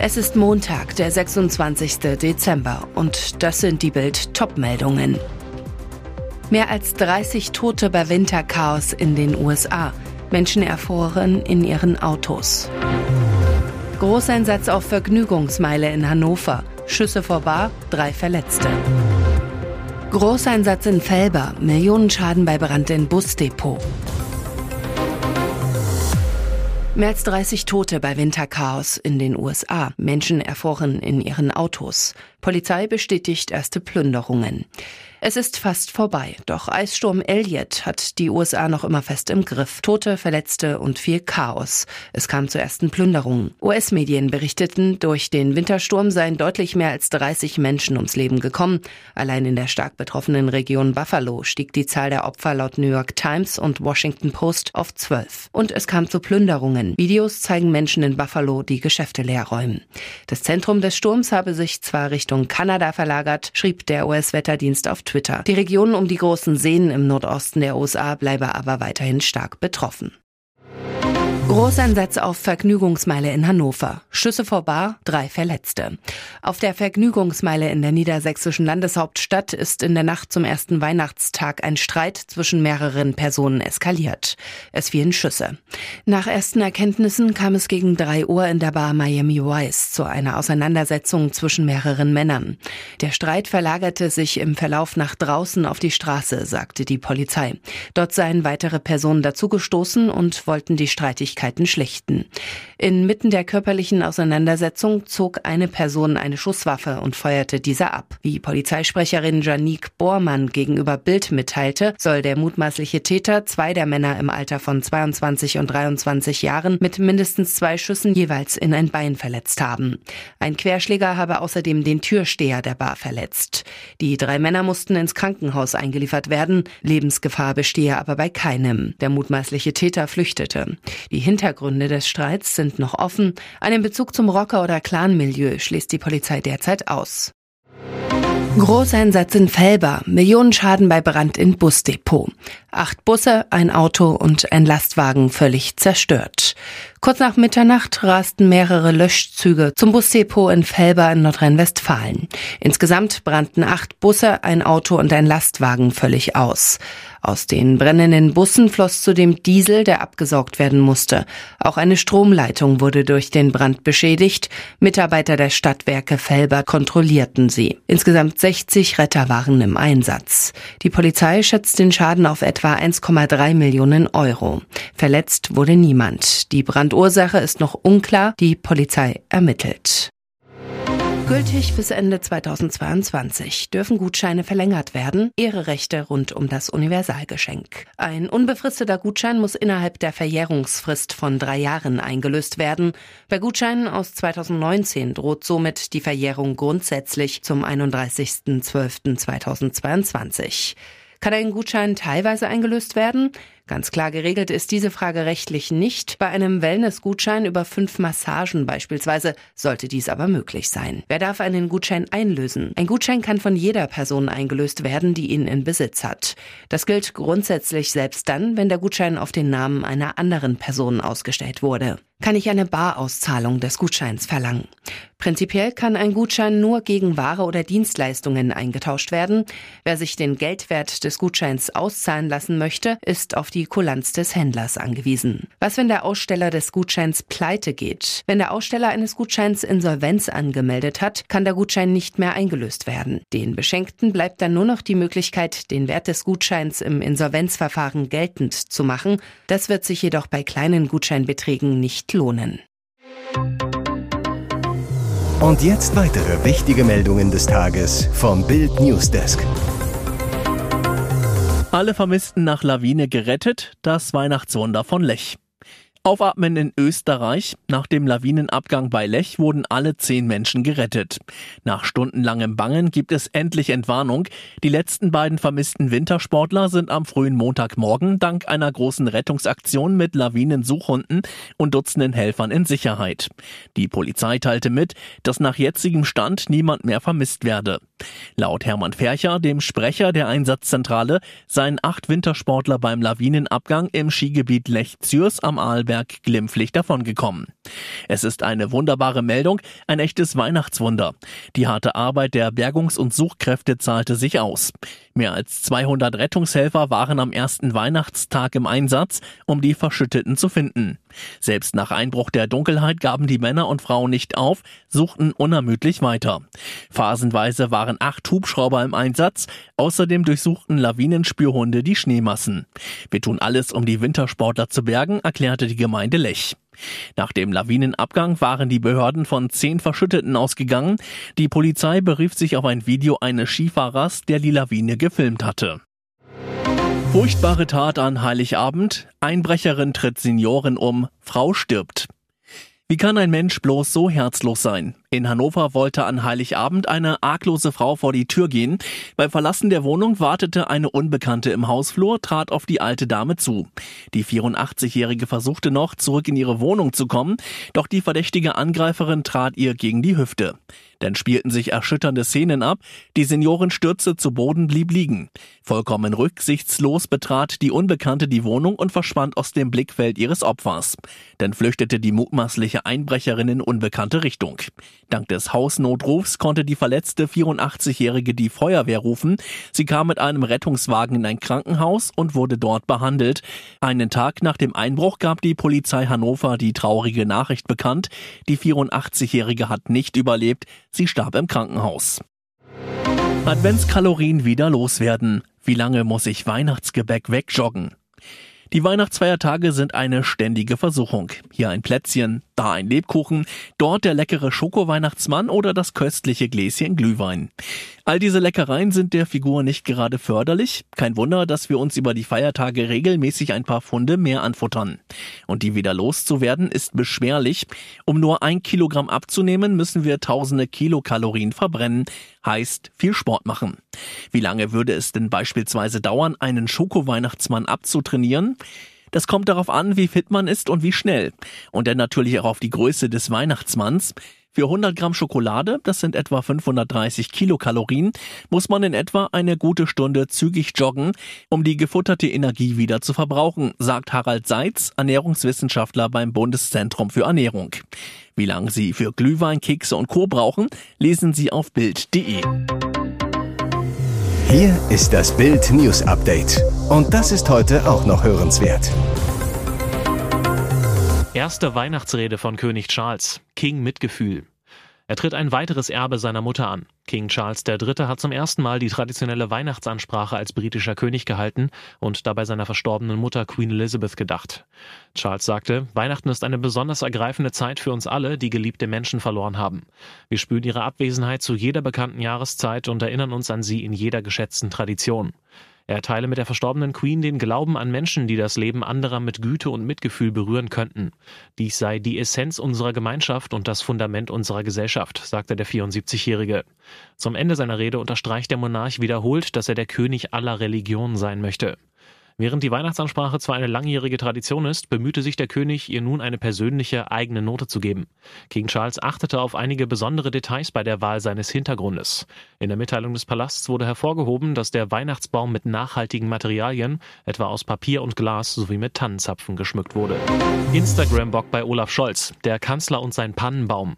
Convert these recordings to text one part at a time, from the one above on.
Es ist Montag, der 26. Dezember und das sind die Bild Topmeldungen. Mehr als 30 Tote bei Winterchaos in den USA. Menschen erfroren in ihren Autos. Großeinsatz auf Vergnügungsmeile in Hannover. Schüsse vor Bar, drei Verletzte. Großeinsatz in Felber. Millionenschaden bei Brand in Busdepot. Mehr als 30 Tote bei Winterchaos in den USA. Menschen erfroren in ihren Autos. Polizei bestätigt erste Plünderungen. Es ist fast vorbei, doch Eissturm Elliott hat die USA noch immer fest im Griff. Tote, Verletzte und viel Chaos. Es kam zu ersten Plünderungen. US-Medien berichteten, durch den Wintersturm seien deutlich mehr als 30 Menschen ums Leben gekommen. Allein in der stark betroffenen Region Buffalo stieg die Zahl der Opfer laut New York Times und Washington Post auf zwölf. Und es kam zu Plünderungen. Videos zeigen Menschen in Buffalo, die Geschäfte leerräumen. Das Zentrum des Sturms habe sich zwar Richtung Kanada verlagert, schrieb der US-Wetterdienst auf Twitter. Die Region um die großen Seen im Nordosten der USA bleibe aber weiterhin stark betroffen. Großeinsatz auf Vergnügungsmeile in Hannover. Schüsse vor Bar, drei Verletzte. Auf der Vergnügungsmeile in der niedersächsischen Landeshauptstadt ist in der Nacht zum ersten Weihnachtstag ein Streit zwischen mehreren Personen eskaliert. Es fielen Schüsse. Nach ersten Erkenntnissen kam es gegen drei Uhr in der Bar Miami Vice zu einer Auseinandersetzung zwischen mehreren Männern. Der Streit verlagerte sich im Verlauf nach draußen auf die Straße, sagte die Polizei. Dort seien weitere Personen dazugestoßen und wollten die Streitigkeit Schwierigkeiten schlichten. Inmitten der körperlichen Auseinandersetzung zog eine Person eine Schusswaffe und feuerte diese ab. Wie Polizeisprecherin Janique Bormann gegenüber Bild mitteilte, soll der mutmaßliche Täter zwei der Männer im Alter von 22 und 23 Jahren mit mindestens zwei Schüssen jeweils in ein Bein verletzt haben. Ein Querschläger habe außerdem den Türsteher der Bar verletzt. Die drei Männer mussten ins Krankenhaus eingeliefert werden. Lebensgefahr bestehe aber bei keinem. Der mutmaßliche Täter flüchtete. Die Hintergründe des Streits sind noch offen. Einen Bezug zum Rocker- oder Clanmilieu schließt die Polizei derzeit aus. Großeinsatz in Felber, Millionenschaden bei Brand in Busdepot. Acht Busse, ein Auto und ein Lastwagen völlig zerstört. Kurz nach Mitternacht rasten mehrere Löschzüge zum Busdepot in Felber in Nordrhein-Westfalen. Insgesamt brannten acht Busse, ein Auto und ein Lastwagen völlig aus. Aus den brennenden Bussen floss zudem Diesel, der abgesaugt werden musste. Auch eine Stromleitung wurde durch den Brand beschädigt. Mitarbeiter der Stadtwerke Felber kontrollierten sie. Insgesamt 60 Retter waren im Einsatz. Die Polizei schätzt den Schaden auf etwa 1,3 Millionen Euro. Verletzt wurde niemand. Die Brandursache ist noch unklar. Die Polizei ermittelt. Gültig bis Ende 2022 dürfen Gutscheine verlängert werden, ihre Rechte rund um das Universalgeschenk. Ein unbefristeter Gutschein muss innerhalb der Verjährungsfrist von drei Jahren eingelöst werden. Bei Gutscheinen aus 2019 droht somit die Verjährung grundsätzlich zum 31.12.2022. Kann ein Gutschein teilweise eingelöst werden? Ganz klar geregelt ist diese Frage rechtlich nicht. Bei einem Wellness-Gutschein über fünf Massagen beispielsweise sollte dies aber möglich sein. Wer darf einen Gutschein einlösen? Ein Gutschein kann von jeder Person eingelöst werden, die ihn in Besitz hat. Das gilt grundsätzlich selbst dann, wenn der Gutschein auf den Namen einer anderen Person ausgestellt wurde kann ich eine Barauszahlung des Gutscheins verlangen. Prinzipiell kann ein Gutschein nur gegen Ware oder Dienstleistungen eingetauscht werden. Wer sich den Geldwert des Gutscheins auszahlen lassen möchte, ist auf die die Kulanz des Händlers angewiesen. Was, wenn der Aussteller des Gutscheins pleite geht? Wenn der Aussteller eines Gutscheins Insolvenz angemeldet hat, kann der Gutschein nicht mehr eingelöst werden. Den Beschenkten bleibt dann nur noch die Möglichkeit, den Wert des Gutscheins im Insolvenzverfahren geltend zu machen. Das wird sich jedoch bei kleinen Gutscheinbeträgen nicht lohnen. Und jetzt weitere wichtige Meldungen des Tages vom Bild Newsdesk. Alle Vermissten nach Lawine gerettet, das Weihnachtswunder von Lech. Aufatmen in Österreich. Nach dem Lawinenabgang bei Lech wurden alle zehn Menschen gerettet. Nach stundenlangem Bangen gibt es endlich Entwarnung. Die letzten beiden vermissten Wintersportler sind am frühen Montagmorgen dank einer großen Rettungsaktion mit Lawinensuchhunden und Dutzenden Helfern in Sicherheit. Die Polizei teilte mit, dass nach jetzigem Stand niemand mehr vermisst werde. Laut Hermann Fercher, dem Sprecher der Einsatzzentrale, seien acht Wintersportler beim Lawinenabgang im Skigebiet Lech-Zürs am Arlberg Berg glimpflich davongekommen. Es ist eine wunderbare Meldung, ein echtes Weihnachtswunder. Die harte Arbeit der Bergungs- und Suchkräfte zahlte sich aus. Mehr als 200 Rettungshelfer waren am ersten Weihnachtstag im Einsatz, um die Verschütteten zu finden. Selbst nach Einbruch der Dunkelheit gaben die Männer und Frauen nicht auf, suchten unermüdlich weiter. Phasenweise waren acht Hubschrauber im Einsatz, außerdem durchsuchten Lawinenspürhunde die Schneemassen. Wir tun alles, um die Wintersportler zu bergen, erklärte die Gemeinde Lech. Nach dem Lawinenabgang waren die Behörden von zehn Verschütteten ausgegangen. Die Polizei berief sich auf ein Video eines Skifahrers, der die Lawine gefilmt hatte. Furchtbare Tat an Heiligabend. Einbrecherin tritt Seniorin um. Frau stirbt. Wie kann ein Mensch bloß so herzlos sein? In Hannover wollte an Heiligabend eine arglose Frau vor die Tür gehen. Beim Verlassen der Wohnung wartete eine Unbekannte im Hausflur, trat auf die alte Dame zu. Die 84-Jährige versuchte noch, zurück in ihre Wohnung zu kommen, doch die verdächtige Angreiferin trat ihr gegen die Hüfte. Dann spielten sich erschütternde Szenen ab, die Seniorin stürzte zu Boden, blieb liegen. Vollkommen rücksichtslos betrat die Unbekannte die Wohnung und verschwand aus dem Blickfeld ihres Opfers. Dann flüchtete die mutmaßliche Einbrecherin in unbekannte Richtung. Dank des Hausnotrufs konnte die verletzte 84-Jährige die Feuerwehr rufen. Sie kam mit einem Rettungswagen in ein Krankenhaus und wurde dort behandelt. Einen Tag nach dem Einbruch gab die Polizei Hannover die traurige Nachricht bekannt. Die 84-Jährige hat nicht überlebt. Sie starb im Krankenhaus. Adventskalorien wieder loswerden. Wie lange muss ich Weihnachtsgebäck wegjoggen? Die Weihnachtsfeiertage sind eine ständige Versuchung. Hier ein Plätzchen, da ein Lebkuchen, dort der leckere Schoko-Weihnachtsmann oder das köstliche Gläschen Glühwein. All diese Leckereien sind der Figur nicht gerade förderlich. Kein Wunder, dass wir uns über die Feiertage regelmäßig ein paar Funde mehr anfuttern. Und die wieder loszuwerden ist beschwerlich. Um nur ein Kilogramm abzunehmen, müssen wir tausende Kilokalorien verbrennen. Heißt viel Sport machen. Wie lange würde es denn beispielsweise dauern, einen Schoko-Weihnachtsmann abzutrainieren? Das kommt darauf an, wie fit man ist und wie schnell. Und dann natürlich auch auf die Größe des Weihnachtsmanns. Für 100 Gramm Schokolade, das sind etwa 530 Kilokalorien, muss man in etwa eine gute Stunde zügig joggen, um die gefutterte Energie wieder zu verbrauchen, sagt Harald Seitz, Ernährungswissenschaftler beim Bundeszentrum für Ernährung. Wie lange Sie für Glühwein, Kekse und Co. brauchen, lesen Sie auf Bild.de. Hier ist das Bild News Update. Und das ist heute auch noch hörenswert. Erste Weihnachtsrede von König Charles. King Mitgefühl. Er tritt ein weiteres Erbe seiner Mutter an. King Charles III. hat zum ersten Mal die traditionelle Weihnachtsansprache als britischer König gehalten und dabei seiner verstorbenen Mutter Queen Elizabeth gedacht. Charles sagte, Weihnachten ist eine besonders ergreifende Zeit für uns alle, die geliebte Menschen verloren haben. Wir spüren ihre Abwesenheit zu jeder bekannten Jahreszeit und erinnern uns an sie in jeder geschätzten Tradition. Er teile mit der verstorbenen Queen den Glauben an Menschen, die das Leben anderer mit Güte und Mitgefühl berühren könnten. Dies sei die Essenz unserer Gemeinschaft und das Fundament unserer Gesellschaft, sagte der 74-Jährige. Zum Ende seiner Rede unterstreicht der Monarch wiederholt, dass er der König aller Religionen sein möchte. Während die Weihnachtsansprache zwar eine langjährige Tradition ist, bemühte sich der König, ihr nun eine persönliche eigene Note zu geben. King Charles achtete auf einige besondere Details bei der Wahl seines Hintergrundes. In der Mitteilung des Palasts wurde hervorgehoben, dass der Weihnachtsbaum mit nachhaltigen Materialien, etwa aus Papier und Glas sowie mit Tannenzapfen geschmückt wurde. Instagram-Bock bei Olaf Scholz, der Kanzler und sein Pannenbaum.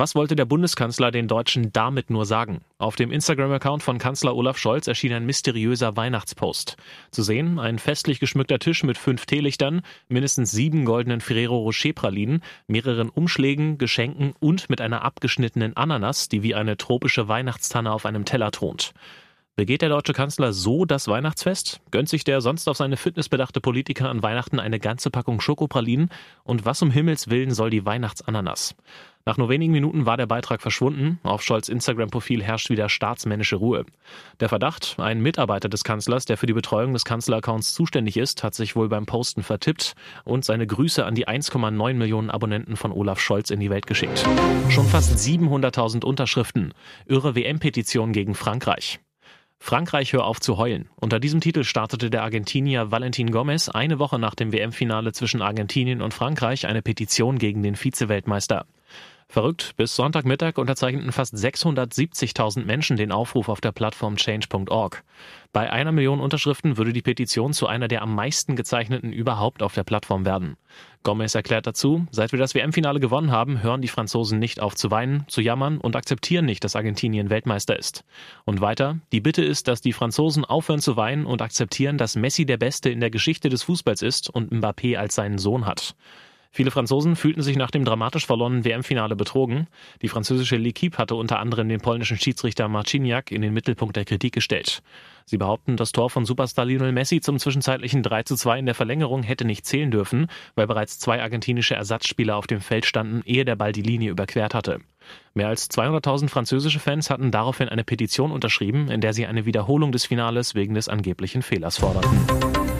Was wollte der Bundeskanzler den Deutschen damit nur sagen? Auf dem Instagram-Account von Kanzler Olaf Scholz erschien ein mysteriöser Weihnachtspost. Zu sehen ein festlich geschmückter Tisch mit fünf Teelichtern, mindestens sieben goldenen Ferrero Rocher Pralinen, mehreren Umschlägen, Geschenken und mit einer abgeschnittenen Ananas, die wie eine tropische Weihnachtstanne auf einem Teller thront. Begeht der deutsche Kanzler so das Weihnachtsfest? Gönnt sich der sonst auf seine Fitness bedachte Politiker an Weihnachten eine ganze Packung Schokopralinen? Und was um Himmels Willen soll die Weihnachtsananas? Nach nur wenigen Minuten war der Beitrag verschwunden. Auf Scholz Instagram-Profil herrscht wieder staatsmännische Ruhe. Der Verdacht, ein Mitarbeiter des Kanzlers, der für die Betreuung des Kanzleraccounts zuständig ist, hat sich wohl beim Posten vertippt und seine Grüße an die 1,9 Millionen Abonnenten von Olaf Scholz in die Welt geschickt. Schon fast 700.000 Unterschriften. Irre WM-Petition gegen Frankreich. Frankreich hör auf zu heulen. Unter diesem Titel startete der Argentinier Valentin Gomez eine Woche nach dem WM-Finale zwischen Argentinien und Frankreich eine Petition gegen den Vize-Weltmeister. Verrückt, bis Sonntagmittag unterzeichneten fast 670.000 Menschen den Aufruf auf der Plattform change.org. Bei einer Million Unterschriften würde die Petition zu einer der am meisten gezeichneten überhaupt auf der Plattform werden. Gomez erklärt dazu, seit wir das WM-Finale gewonnen haben, hören die Franzosen nicht auf zu weinen, zu jammern und akzeptieren nicht, dass Argentinien Weltmeister ist. Und weiter, die Bitte ist, dass die Franzosen aufhören zu weinen und akzeptieren, dass Messi der Beste in der Geschichte des Fußballs ist und Mbappé als seinen Sohn hat. Viele Franzosen fühlten sich nach dem dramatisch verlorenen WM-Finale betrogen. Die französische L'Equipe hatte unter anderem den polnischen Schiedsrichter Marciniak in den Mittelpunkt der Kritik gestellt. Sie behaupten, das Tor von Superstar Lionel Messi zum zwischenzeitlichen 3 zu 2 in der Verlängerung hätte nicht zählen dürfen, weil bereits zwei argentinische Ersatzspieler auf dem Feld standen, ehe der Ball die Linie überquert hatte. Mehr als 200.000 französische Fans hatten daraufhin eine Petition unterschrieben, in der sie eine Wiederholung des Finales wegen des angeblichen Fehlers forderten.